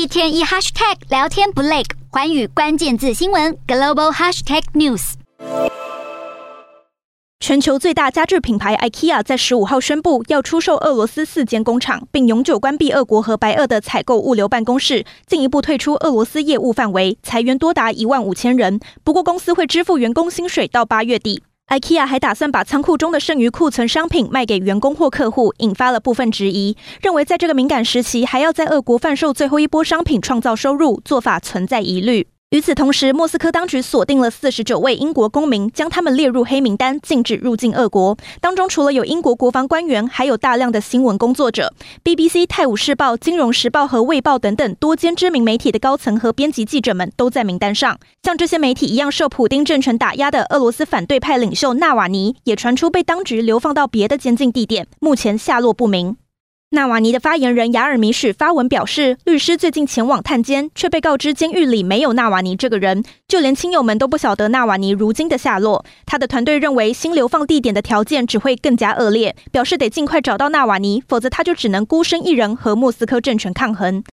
一天一 hashtag 聊天不累，寰宇关键字新闻 global hashtag news。全球最大家具品牌 IKEA 在十五号宣布要出售俄罗斯四间工厂，并永久关闭俄国和白俄的采购物流办公室，进一步退出俄罗斯业务范围，裁员多达一万五千人。不过，公司会支付员工薪水到八月底。IKEA 还打算把仓库中的剩余库存商品卖给员工或客户，引发了部分质疑，认为在这个敏感时期还要在俄国贩售最后一波商品创造收入，做法存在疑虑。与此同时，莫斯科当局锁定了四十九位英国公民，将他们列入黑名单，禁止入境俄国。当中除了有英国国防官员，还有大量的新闻工作者。BBC、泰晤士报、金融时报和卫报等等多间知名媒体的高层和编辑记者们都在名单上。像这些媒体一样受普丁政权打压的俄罗斯反对派领袖纳瓦尼，也传出被当局流放到别的监禁地点，目前下落不明。纳瓦尼的发言人雅尔米许发文表示，律师最近前往探监，却被告知监狱里没有纳瓦尼这个人，就连亲友们都不晓得纳瓦尼如今的下落。他的团队认为新流放地点的条件只会更加恶劣，表示得尽快找到纳瓦尼，否则他就只能孤身一人和莫斯科政权抗衡。